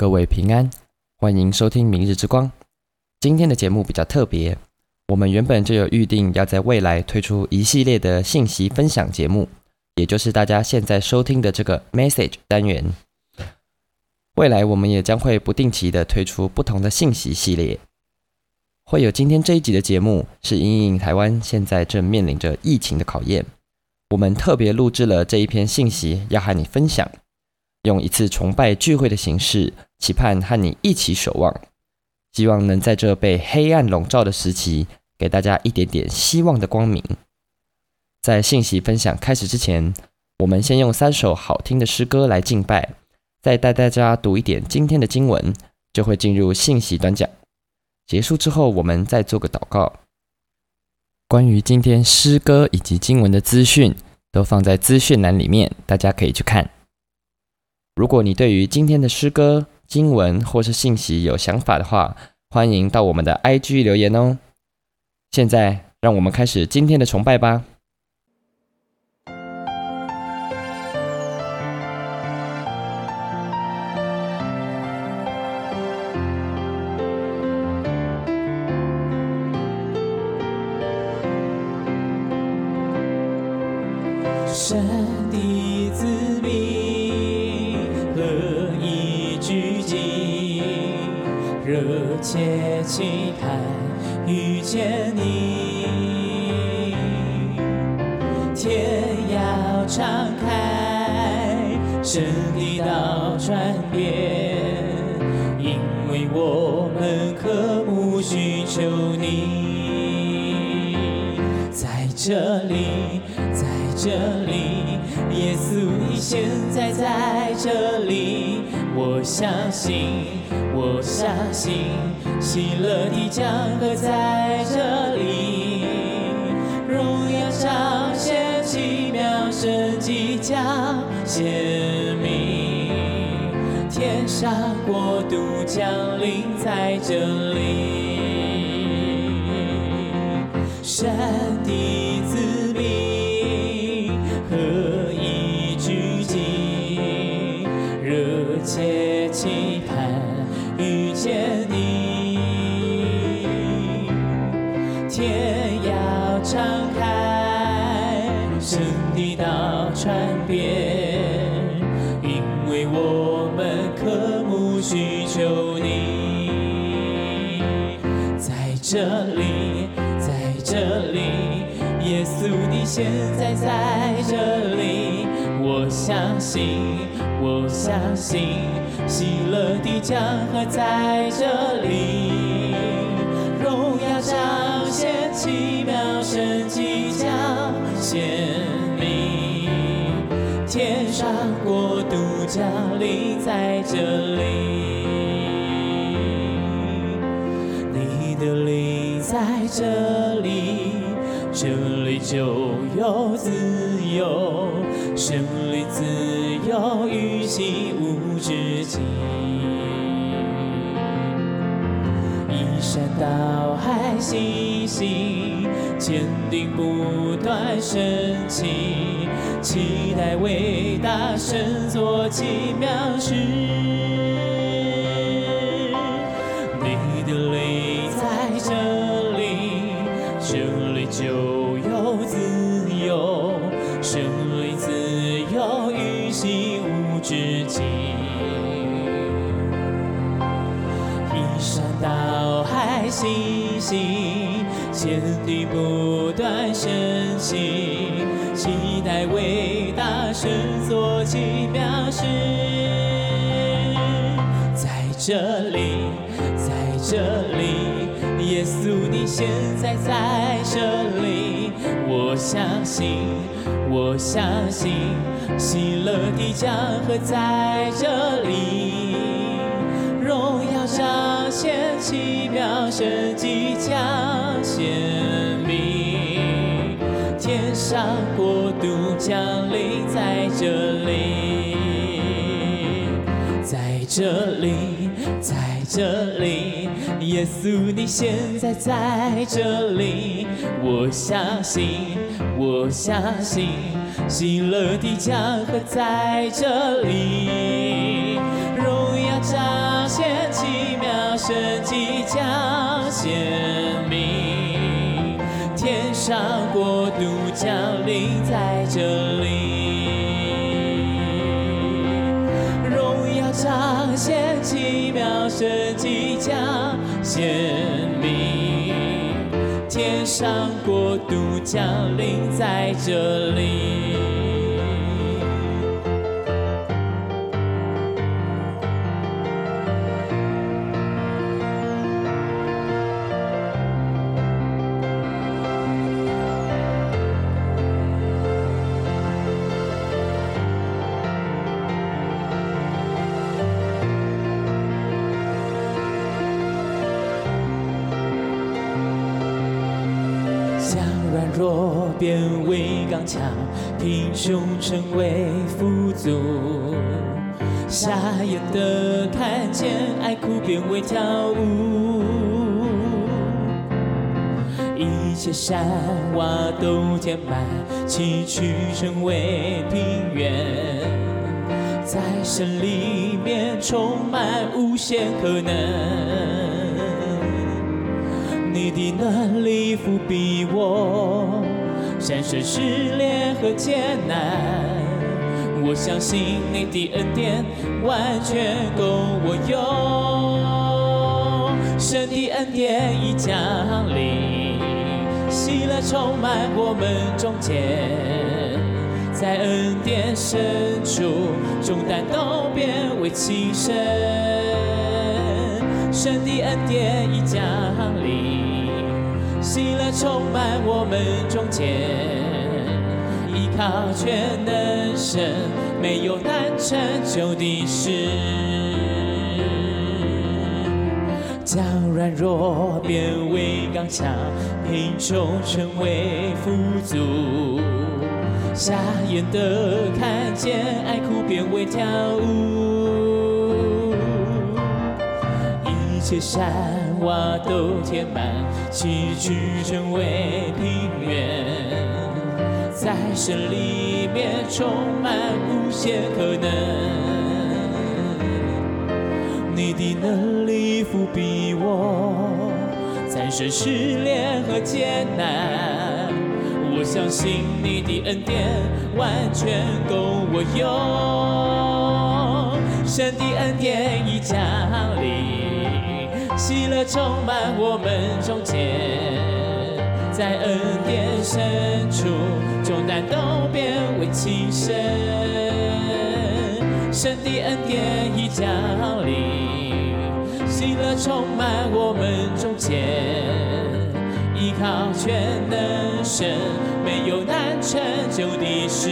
各位平安，欢迎收听明日之光。今天的节目比较特别，我们原本就有预定要在未来推出一系列的信息分享节目，也就是大家现在收听的这个 Message 单元。未来我们也将会不定期的推出不同的信息系列，会有今天这一集的节目，是因应台湾现在正面临着疫情的考验，我们特别录制了这一篇信息要和你分享。用一次崇拜聚会的形式，期盼和你一起守望，希望能在这被黑暗笼罩的时期，给大家一点点希望的光明。在信息分享开始之前，我们先用三首好听的诗歌来敬拜，再带大家读一点今天的经文，就会进入信息短讲。结束之后，我们再做个祷告。关于今天诗歌以及经文的资讯，都放在资讯栏里面，大家可以去看。如果你对于今天的诗歌、经文或是信息有想法的话，欢迎到我们的 IG 留言哦。现在，让我们开始今天的崇拜吧。切期盼遇见你，天要敞开，神的道转变，因为我们渴慕寻求你，在这里，在这里，耶稣你现在在这里，我相信。我相信喜乐的江河在这里，荣耀彰显奇妙神迹将显明，天上国度降临在这里，神的子现在在这里，我相信，我相信。喜乐的江河在这里，荣耀彰显奇妙神迹将显明，天上国度降临在这里，你的灵在这里，这里就有自由，生命自由与起无止境，依山倒海信心，坚定不断升起，期待伟大神作奇妙事。心，坚定不断升起，期待伟大神作奇妙事。在这里，在这里，耶稣你现在在这里，我相信，我相信，喜乐的江河在这里，彰显奇妙神迹将显明，天上国度降临在这里，在这里，在这里，耶稣你现在在这里，我相信，我相信，喜乐的江河在这里，神即将显明，天上国度降临在这里，荣耀彰显奇妙神即将显明，天上国度降临在这里。软弱变为刚强，贫穷成为富足，瞎眼的看见，爱哭变为跳舞，一切山洼都填满，崎岖成为平原，在神里面充满无限可能。你的能力覆庇我，战胜试炼和艰难。我相信你的恩典完全够我用。神的恩典已降临，喜乐充满我们中间，在恩典深处，重担都变为轻身。神的恩典已降临。喜乐充满我们中间，依靠全能神，没有难成就的事。将软弱变为刚强，贫穷成为富足，瞎眼的看见，爱哭变为跳舞，一切山。洼都填满，崎岖成为平原，在神里面充满无限可能。你的能力覆庇我，战胜试炼和艰难。我相信你的恩典完全够我用，神的恩典已降临。喜乐充满我们中间，在恩典深处，重担都变为轻省。神的恩典已降临，喜乐充满我们中间，依靠全能神，没有难成就的事。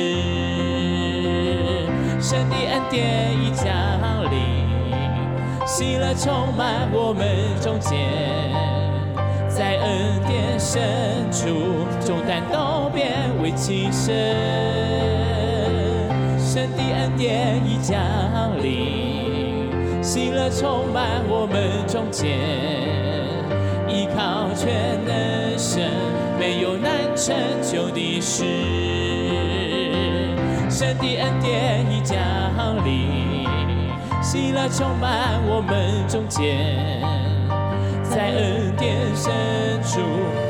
神的恩典已降临。喜乐充满我们中间，在恩典深处，重担都变为轻省。神的恩典已降临，喜乐充满我们中间，依靠全能神，没有难成就的事。神的恩典已降临。喜乐充满我们中间，在恩典深处，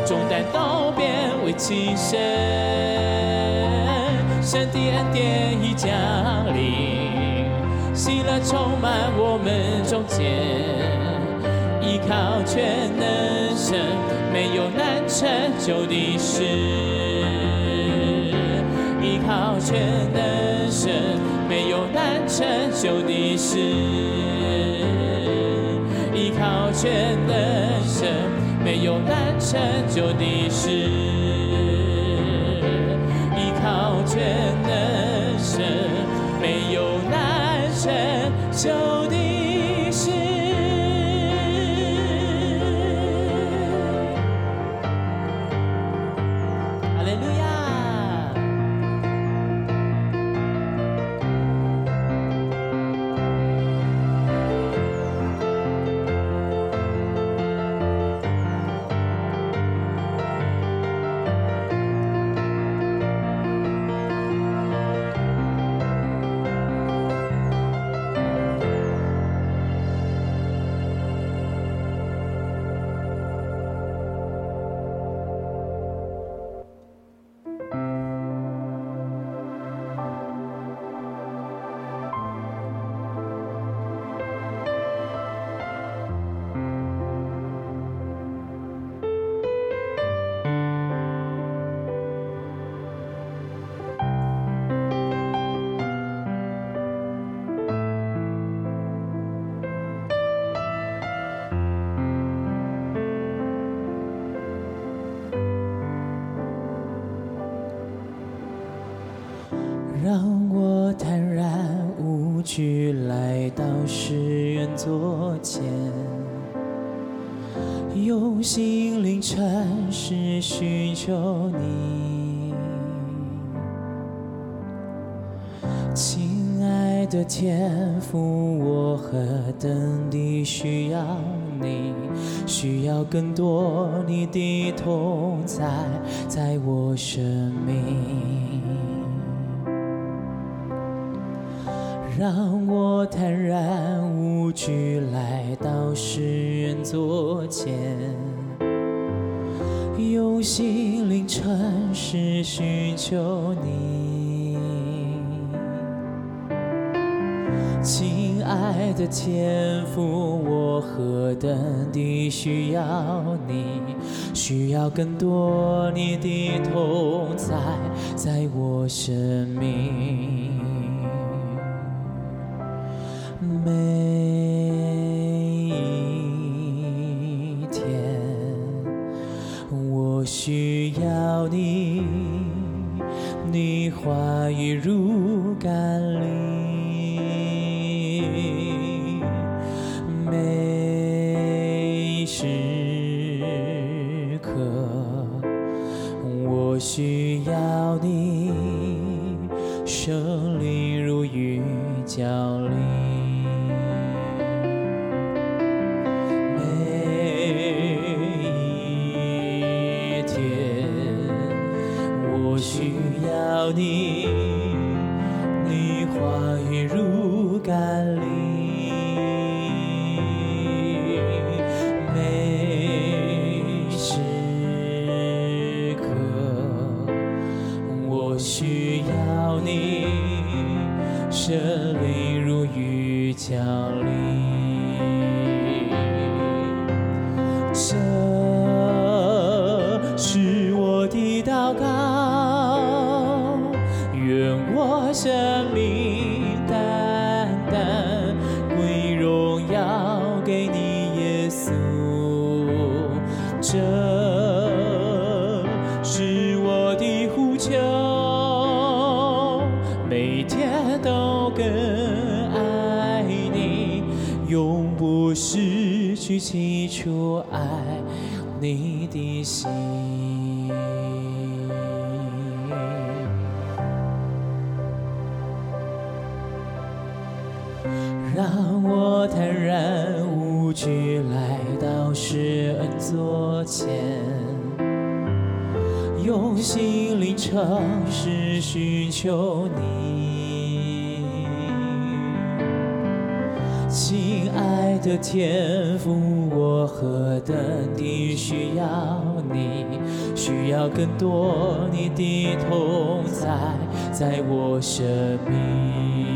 重担都变为轻省。神的恩典已降临，喜乐充满我们中间，依靠全能神，没有难成就的事，依靠全能。没有难成就的事，依靠全能神，没有难成就的事，依靠全能神，没有难成就心灵诚实寻求你。亲爱的天父，我何等地需要你，需要更多你的同在，在我生命。让我坦然无惧来到世人座前，心灵诚实寻求你。亲爱的天父，我何等地需要你，需要更多你的同在，在我生命。每花雨如甘心。让我坦然无惧来到施恩座前，用心灵诚实寻求你。亲爱的天父，我何等地需要，需要更多你的同在，在我生命。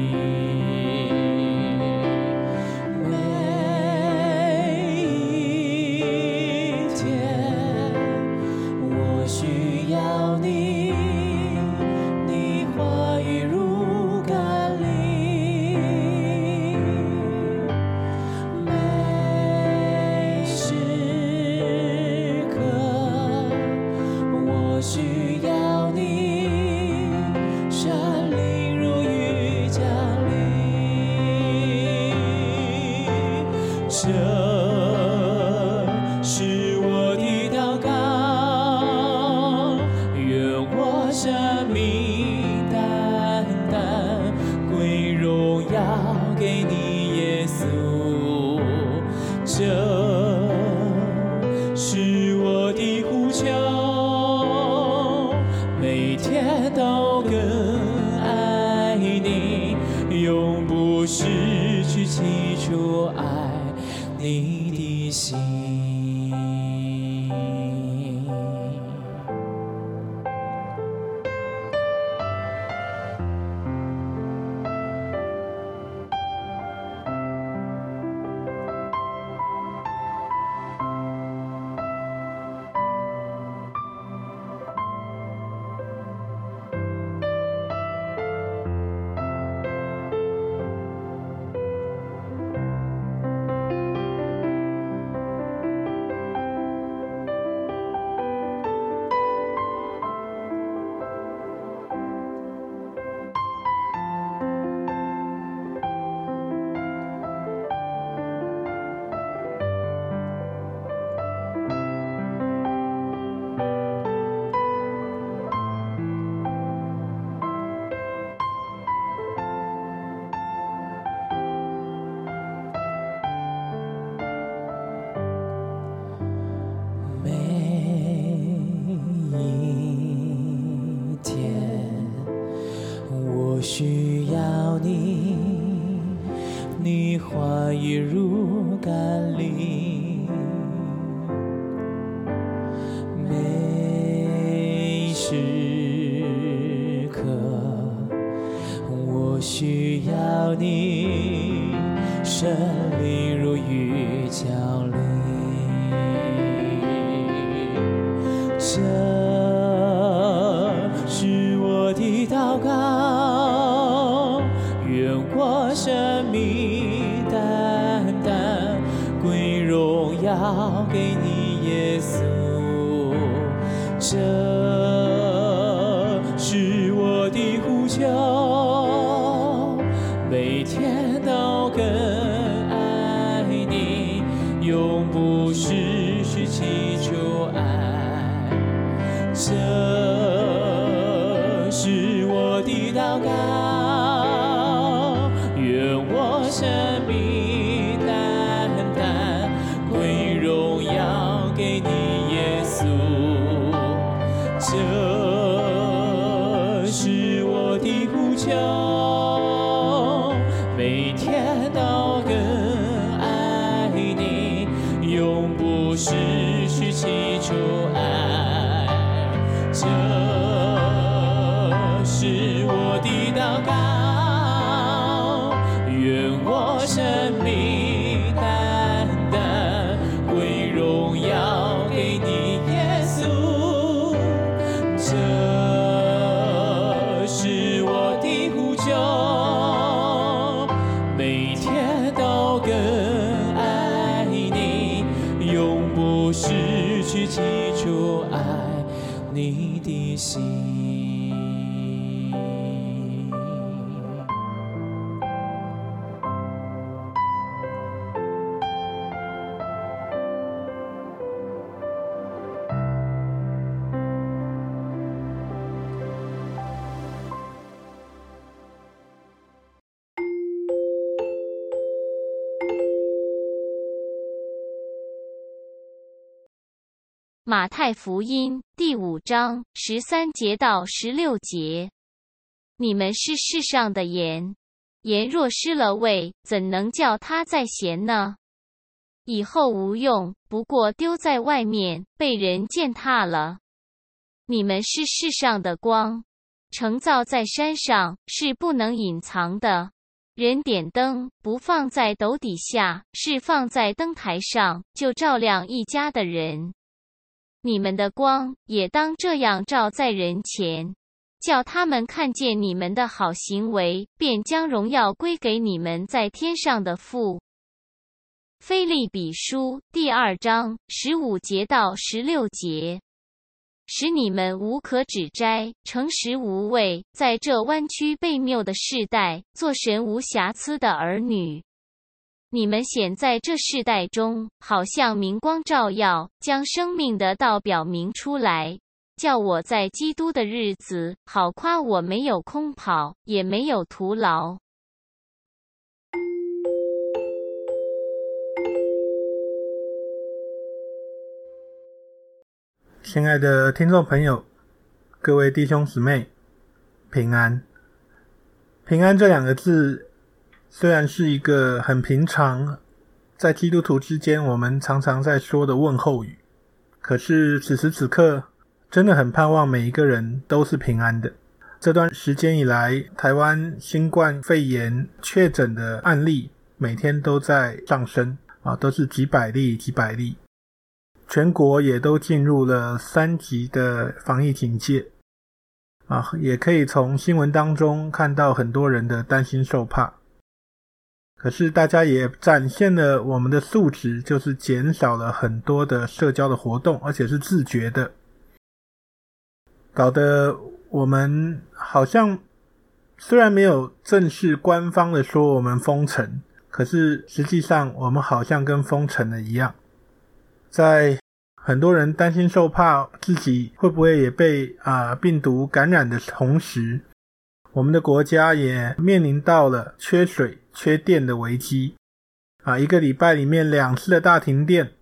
永马太福音第五章十三节到十六节：你们是世上的盐，盐若失了味，怎能叫它再咸呢？以后无用，不过丢在外面，被人践踏了。你们是世上的光，城造在山上，是不能隐藏的。人点灯，不放在斗底下，是放在灯台上，就照亮一家的人。你们的光也当这样照在人前，叫他们看见你们的好行为，便将荣耀归给你们在天上的父。腓利比书第二章十五节到十六节，使你们无可指摘，诚实无伪，在这弯曲悖谬的世代，做神无瑕疵的儿女。你们显在这世代中，好像明光照耀，将生命的道表明出来，叫我在基督的日子，好夸我没有空跑，也没有徒劳。亲爱的听众朋友，各位弟兄姊妹，平安。平安这两个字。虽然是一个很平常，在基督徒之间我们常常在说的问候语，可是此时此刻，真的很盼望每一个人都是平安的。这段时间以来，台湾新冠肺炎确诊的案例每天都在上升啊，都是几百例、几百例，全国也都进入了三级的防疫警戒啊，也可以从新闻当中看到很多人的担心受怕。可是大家也展现了我们的素质，就是减少了很多的社交的活动，而且是自觉的，搞得我们好像虽然没有正式官方的说我们封城，可是实际上我们好像跟封城了一样。在很多人担心受怕自己会不会也被啊、病毒感染的同时，我们的国家也面临到了缺水。缺电的危机啊，一个礼拜里面两次的大停电，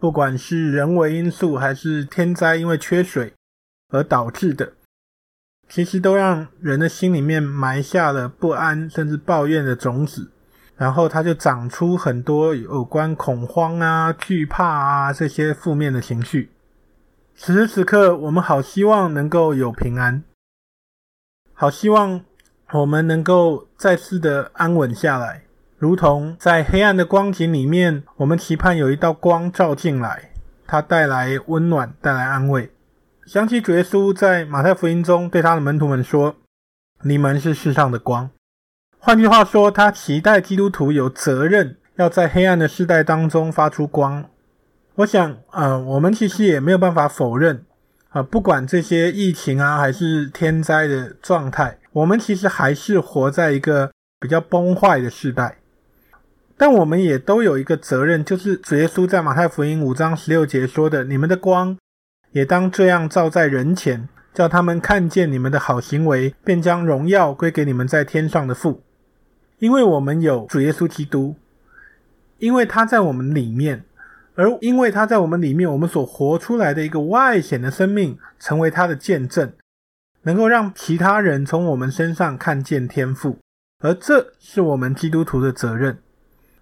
不管是人为因素还是天灾，因为缺水而导致的，其实都让人的心里面埋下了不安甚至抱怨的种子然后它就长出很多有关恐慌啊、惧怕啊这些负面的情绪。此时此刻，我们好希望能够有平安，好希望我们能够再次的安稳下来，如同在黑暗的光景里面，我们期盼有一道光照进来，它带来温暖，带来安慰。想起主耶稣在马太福音中对他的门徒们说：“你们是世上的光。”换句话说，他期待基督徒有责任要在黑暗的世代当中发出光。我想，呃，我们其实也没有办法否认，啊、不管这些疫情啊，还是天灾的状态，我们其实还是活在一个比较崩坏的世代。但我们也都有一个责任，就是主耶稣在马太福音五章十六节说的：“你们的光也当这样照在人前，叫他们看见你们的好行为，便将荣耀归给你们在天上的父。”因为我们有主耶稣基督，因为他在我们里面。而因为他在我们里面，我们所活出来的一个外显的生命，成为他的见证，能够让其他人从我们身上看见天赋，而这是我们基督徒的责任。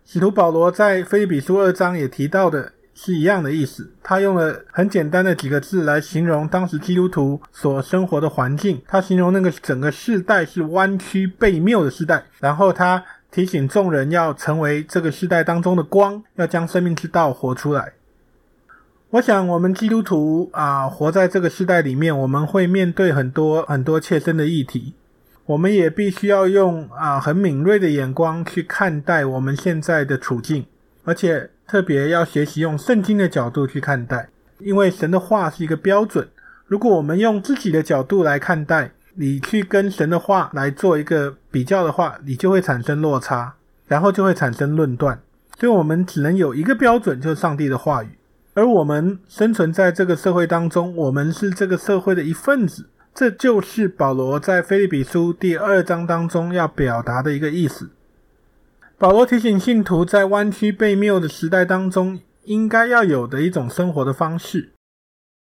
使徒保罗在腓立比书二章也提到的是一样的意思，他用了很简单的几个字来形容当时基督徒所生活的环境，他形容那个整个世代是弯曲悖谬的世代，然后他。提醒众人要成为这个时代当中的光，要将生命之道活出来。我想，我们基督徒啊，活在这个时代里面，我们会面对很多很多切身的议题，我们也必须要用啊很敏锐的眼光去看待我们现在的处境，而且特别要学习用圣经的角度去看待，因为神的话是一个标准。如果我们用自己的角度来看待，你去跟神的话来做一个比较的话，你就会产生落差，然后就会产生论断。所以，我们只能有一个标准，就是上帝的话语。而我们生存在这个社会当中，我们是这个社会的一份子。这就是保罗在腓立比书第二章当中要表达的一个意思。保罗提醒信徒，在弯曲悖谬的时代当中，应该要有的一种生活的方式。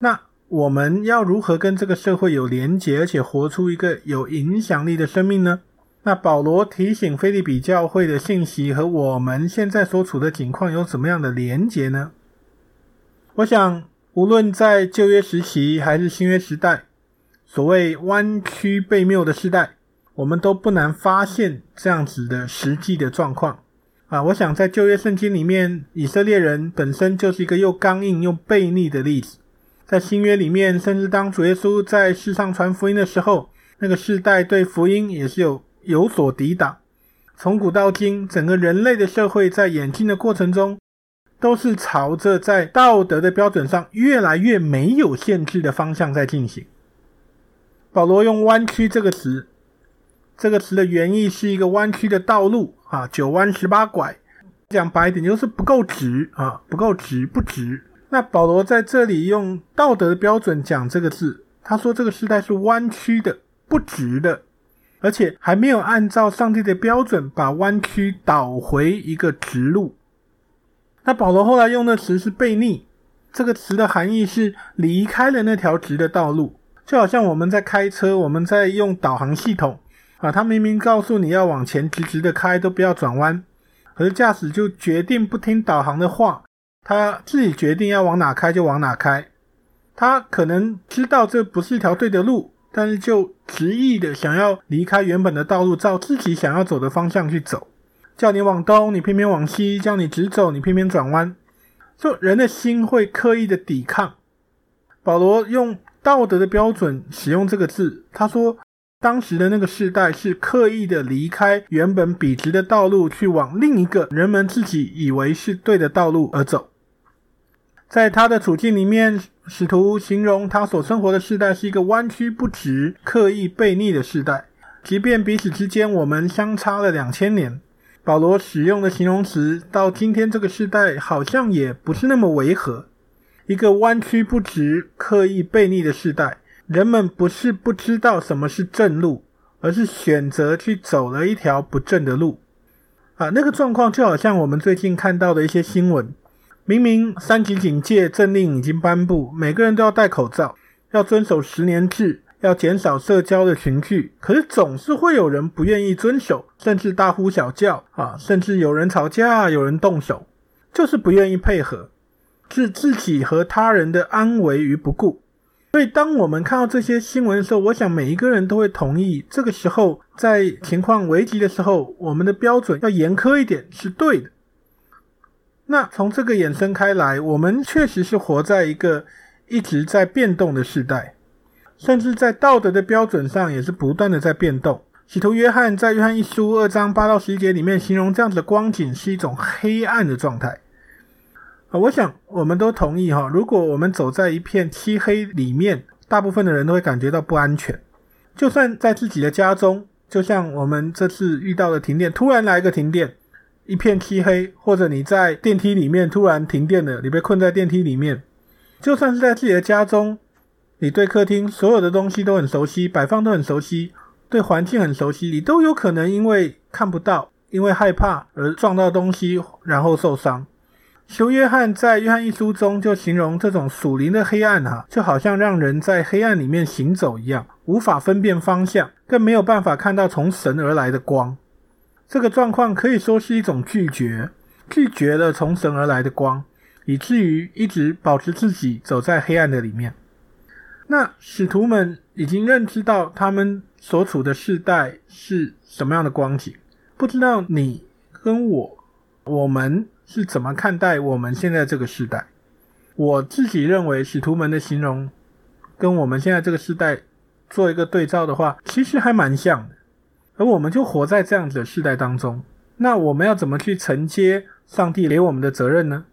那。我们要如何跟这个社会有连结，而且活出一个有影响力的生命呢？那保罗提醒腓利比教会的信息和我们现在所处的境况有什么样的连结呢？我想，无论在旧约时期还是新约时代，所谓弯曲悖谬的时代，我们都不难发现这样子的实际的状况啊。我想，在旧约圣经里面，以色列人本身就是一个又刚硬又悖逆的例子。在新约里面，甚至当主耶稣在世上传福音的时候，那个世代对福音也是有有所抵挡。从古到今，整个人类的社会在演进的过程中，都是朝着在道德的标准上越来越没有限制的方向在进行。保罗用“弯曲”这个词，这个词的原意是一个弯曲的道路啊，九弯十八拐，讲白一点就是不够直啊，不够直，不直。那保罗在这里用道德的标准讲这个字，他说这个时代是弯曲的、不直的，而且还没有按照上帝的标准把弯曲导回一个直路。那保罗后来用的词是悖逆，这个词的含义是离开了那条直的道路，就好像我们在开车，我们在用导航系统啊，他明明告诉你要往前直直的开，都不要转弯，可是驾驶就决定不听导航的话。他自己决定要往哪开就往哪开，他可能知道这不是一条对的路，但是就执意的想要离开原本的道路，照自己想要走的方向去走。叫你往东，你偏偏往西；叫你直走，你偏偏转弯。就人的心会刻意的抵抗。保罗用道德的标准使用这个字，他说当时的那个世代是刻意的离开原本笔直的道路，去往另一个人们自己以为是对的道路而走。在他的处境里面，使徒形容他所生活的世代是一个弯曲不直、刻意悖逆的世代。即便彼此之间我们相差了两千年，保罗使用的形容词到今天这个世代好像也不是那么违和。一个弯曲不直、刻意悖逆的世代，人们不是不知道什么是正路，而是选择去走了一条不正的路。啊，那个状况就好像我们最近看到的一些新闻。明明三级警戒政令已经颁布，每个人都要戴口罩，要遵守十年制，要减少社交的群聚，可是总是会有人不愿意遵守，甚至大呼小叫啊，甚至有人吵架，有人动手，就是不愿意配合，置自己和他人的安危于不顾。所以，当我们看到这些新闻的时候，我想每一个人都会同意，这个时候在情况危急的时候，我们的标准要严苛一点是对的。那从这个衍生开来，我们确实是活在一个一直在变动的时代，甚至在道德的标准上也是不断的在变动。使徒约翰在约翰一书二章八到十节里面形容这样子的光景是一种黑暗的状态。啊，我想我们都同意哈，如果我们走在一片漆黑里面，大部分的人都会感觉到不安全。就算在自己的家中，就像我们这次遇到的停电，突然来一个停电。一片漆黑，或者你在电梯里面突然停电了，你被困在电梯里面。就算是在自己的家中，你对客厅所有的东西都很熟悉，摆放都很熟悉，对环境很熟悉，你都有可能因为看不到，因为害怕而撞到东西，然后受伤。修约翰在约翰一书中就形容这种属灵的黑暗哈、就好像让人在黑暗里面行走一样，无法分辨方向，更没有办法看到从神而来的光。这个状况可以说是一种拒绝，拒绝了从神而来的光，以至于一直保持自己走在黑暗的里面。那使徒们已经认知到他们所处的世代是什么样的光景，不知道你跟我，我们是怎么看待我们现在这个世代？我自己认为，使徒们的形容跟我们现在这个世代做一个对照的话，其实还蛮像。而我们就活在这样子的世代当中，那我们要怎么去承接上帝给我们的责任呢？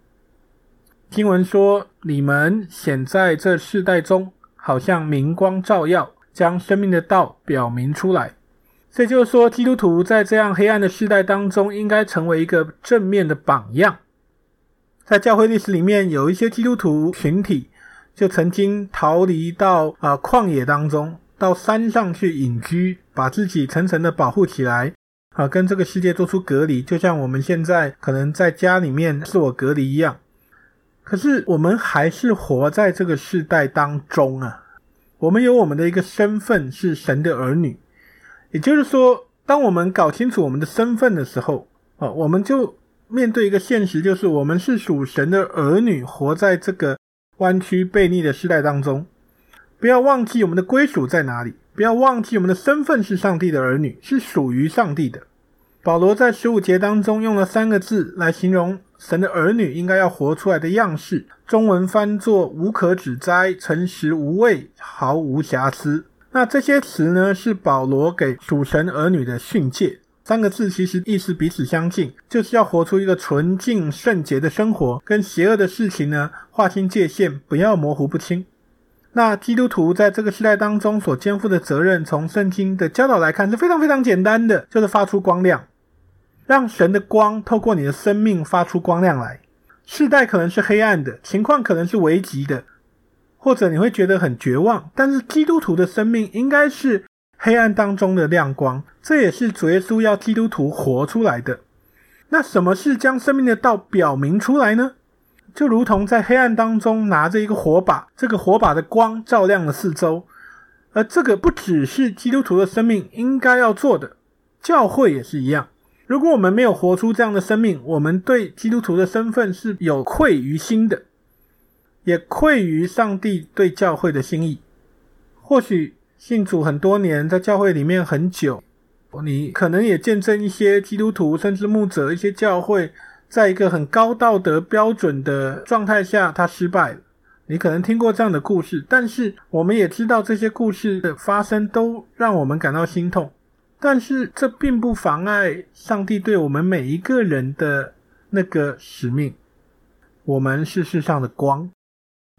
经文说：“你们显在这世代中，好像明光照耀，将生命的道表明出来。”这就是说，基督徒在这样黑暗的世代当中，应该成为一个正面的榜样。在教会历史里面，有一些基督徒群体就曾经逃离到啊旷野当中。到山上去隐居，把自己层层的保护起来，啊，跟这个世界做出隔离，就像我们现在可能在家里面自我隔离一样。可是我们还是活在这个世代当中啊，我们有我们的一个身份是神的儿女，也就是说，当我们搞清楚我们的身份的时候，啊，我们就面对一个现实，就是我们是属神的儿女，活在这个弯曲悖逆的时代当中。不要忘记我们的归属在哪里，不要忘记我们的身份是上帝的儿女，是属于上帝的。保罗在十五节当中用了三个字来形容神的儿女应该要活出来的样式，中文翻作“无可指摘、诚实无伪、毫无瑕疵”。那这些词呢，是保罗给属神儿女的训诫。三个字其实意思彼此相近，就是要活出一个纯净圣洁的生活，跟邪恶的事情呢划清界限，不要模糊不清。那基督徒在这个时代当中所肩负的责任，从圣经的教导来看是非常非常简单的，就是发出光亮，让神的光透过你的生命发出光亮来。世代可能是黑暗的，情况可能是危急的，或者你会觉得很绝望，但是基督徒的生命应该是黑暗当中的亮光，这也是主耶稣要基督徒活出来的。那什么是将生命的道表明出来呢？就如同在黑暗当中拿着一个火把，这个火把的光照亮了四周，而这个不只是基督徒的生命应该要做的，教会也是一样。如果我们没有活出这样的生命，我们对基督徒的身份是有愧于心的，也愧于上帝对教会的心意。或许信主很多年，在教会里面很久，你可能也见证一些基督徒，甚至牧者一些教会。在一个很高道德标准的状态下，他失败了。你可能听过这样的故事，但是我们也知道这些故事的发生都让我们感到心痛。但是这并不妨碍上帝对我们每一个人的那个使命。我们是世上的光。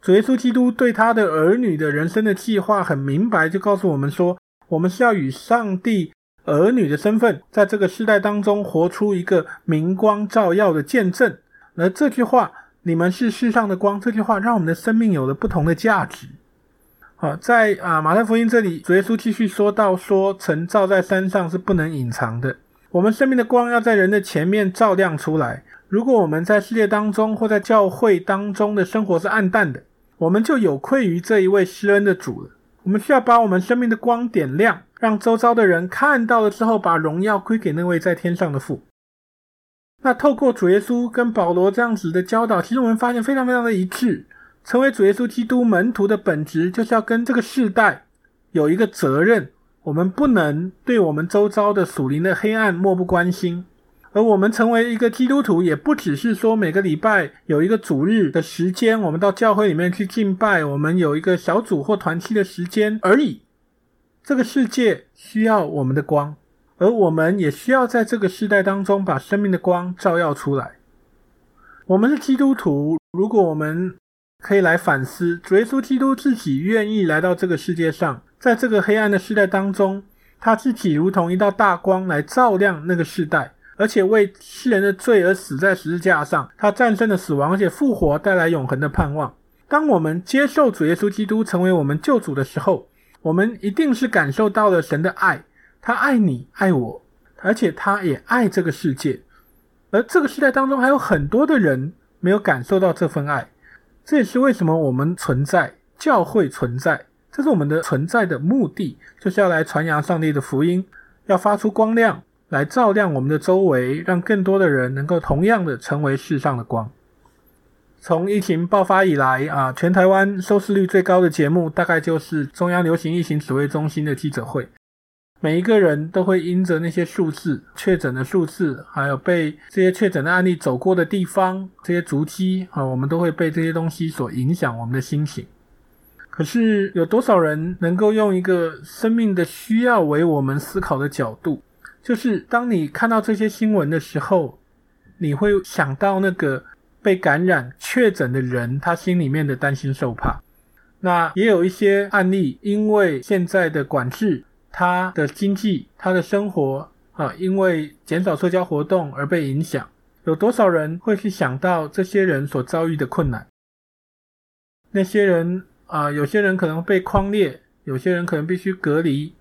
主耶稣基督对他的儿女的人生的计划很明白，就告诉我们说，我们是要与上帝。儿女的身份，在这个时代当中活出一个明光照耀的见证。而这句话“你们是世上的光”，这句话让我们的生命有了不同的价值。好，在啊马太福音这里，主耶稣继续说到说：“晨照在山上是不能隐藏的。我们生命的光要在人的前面照亮出来。如果我们在世界当中或在教会当中的生活是暗淡的，我们就有愧于这一位施恩的主了。我们需要把我们生命的光点亮，让周遭的人看到了之后，把荣耀归给那位在天上的父。那透过主耶稣跟保罗这样子的教导，其实我们发现非常非常的一致。成为主耶稣基督门徒的本质，就是要跟这个世代有一个责任。我们不能对我们周遭的属灵的黑暗漠不关心。而我们成为一个基督徒，也不只是说每个礼拜有一个主日的时间，我们到教会里面去敬拜，我们有一个小组或团契的时间而已。这个世界需要我们的光，而我们也需要在这个世代当中把生命的光照耀出来。我们是基督徒，如果我们可以来反思，主耶稣基督自己愿意来到这个世界上，在这个黑暗的世代当中，他自己如同一道大光来照亮那个世代。而且为世人的罪而死在十字架上，他战胜了死亡，而且复活，带来永恒的盼望。当我们接受主耶稣基督成为我们救主的时候，我们一定是感受到了神的爱，他爱你，爱我，而且他也爱这个世界。而这个时代当中还有很多的人没有感受到这份爱，这也是为什么我们存在，教会存在，这是我们的存在的目的，就是要来传扬上帝的福音，要发出光亮。来照亮我们的周围，让更多的人能够同样的成为世上的光。从疫情爆发以来啊，全台湾收视率最高的节目，大概就是中央流行疫情指挥中心的记者会。每一个人都会因着那些数字、确诊的数字，还有被这些确诊的案例走过的地方、这些足迹啊，我们都会被这些东西所影响我们的心情。可是，有多少人能够用一个生命的需要为我们思考的角度？就是当你看到这些新闻的时候，你会想到那个被感染确诊的人，他心里面的担心受怕。那也有一些案例，因为现在的管制，他的经济、他的生活啊，因为减少社交活动而被影响。有多少人会去想到这些人所遭遇的困难？那些人啊，有些人可能被框列，有些人可能必须隔离，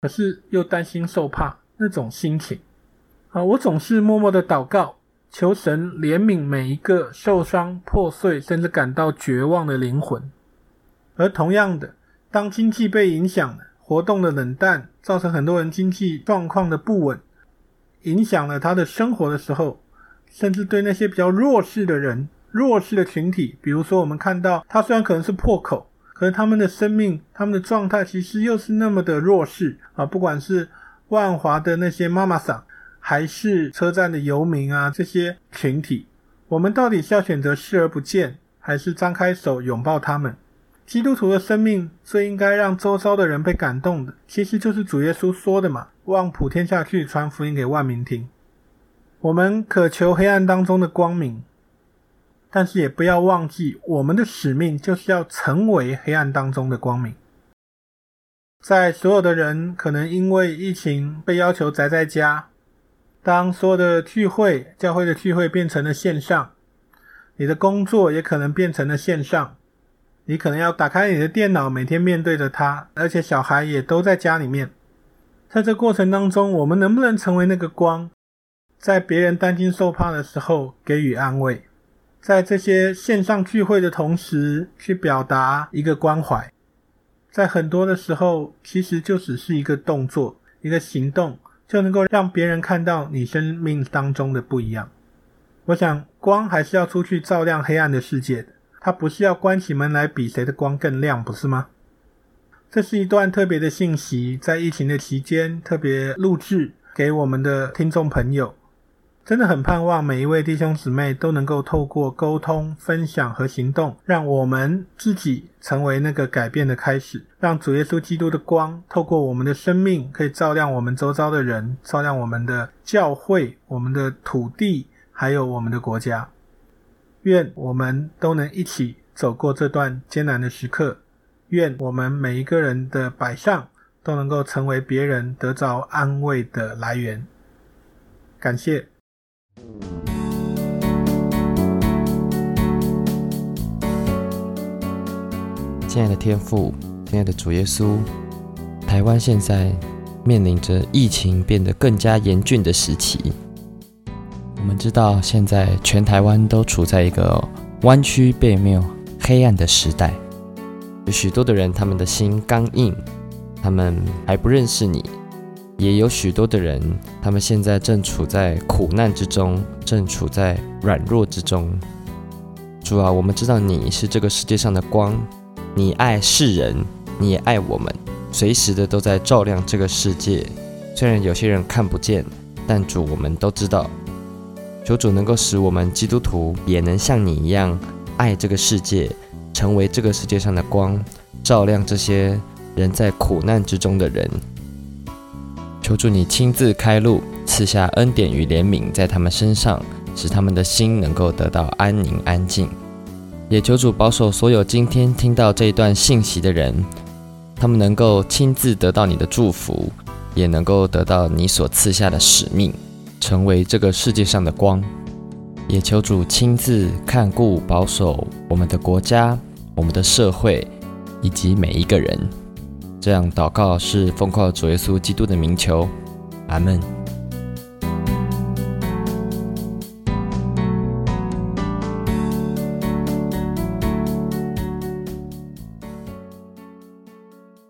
可是又担心受怕。那种心情啊，我总是默默的祷告，求神怜悯每一个受伤、破碎，甚至感到绝望的灵魂。而同样的，当经济被影响，活动的冷淡，造成很多人经济状况的不稳，影响了他的生活的时候，甚至对那些比较弱势的人、弱势的群体，比如说我们看到他虽然可能是破口，可是他们的生命、他们的状态其实又是那么的弱势啊，不管是。万华的那些妈妈桑，还是车站的游民啊，这些群体，我们到底是要选择视而不见，还是张开手拥抱他们？基督徒的生命最应该让周遭的人被感动的，其实就是主耶稣说的嘛：“望普天下去，传福音给万民听。”我们渴求黑暗当中的光明，但是也不要忘记，我们的使命就是要成为黑暗当中的光明。在所有的人可能因为疫情被要求宅在家，当所有的聚会、教会的聚会变成了线上，你的工作也可能变成了线上，你可能要打开你的电脑，每天面对着它，而且小孩也都在家里面。在这过程当中，我们能不能成为那个光，在别人担惊受怕的时候给予安慰，在这些线上聚会的同时，去表达一个关怀？在很多的时候，其实就只是一个动作、一个行动，就能够让别人看到你生命当中的不一样。我想，光还是要出去照亮黑暗的世界，它不是要关起门来比谁的光更亮，不是吗？这是一段特别的信息，在疫情的期间特别录制给我们的听众朋友。真的很盼望每一位弟兄姊妹都能够透过沟通、分享和行动，让我们自己成为那个改变的开始，让主耶稣基督的光透过我们的生命，可以照亮我们周遭的人，照亮我们的教会、我们的土地，还有我们的国家。愿我们都能一起走过这段艰难的时刻。愿我们每一个人的摆上都能够成为别人得着安慰的来源。感谢。亲爱的天父，亲爱的主耶稣，台湾现在面临着疫情变得更加严峻的时期。我们知道，现在全台湾都处在一个弯曲背谬、黑暗的时代。有许多的人，他们的心刚硬，他们还不认识你；也有许多的人，他们现在正处在苦难之中，正处在软弱之中。主啊，我们知道你是这个世界上的光，你爱世人，你也爱我们，随时的都在照亮这个世界。虽然有些人看不见，但主，我们都知道。求主能够使我们基督徒也能像你一样爱这个世界。成为这个世界上的光，照亮这些人在苦难之中的人。求主你亲自开路，赐下恩典与怜悯在他们身上，使他们的心能够得到安宁安静。也求主保守所有今天听到这一段信息的人，他们能够亲自得到你的祝福，也能够得到你所赐下的使命，成为这个世界上的光。也求主亲自看顾保守我们的国家。我们的社会以及每一个人，这样祷告是奉靠主耶稣基督的名求，阿门。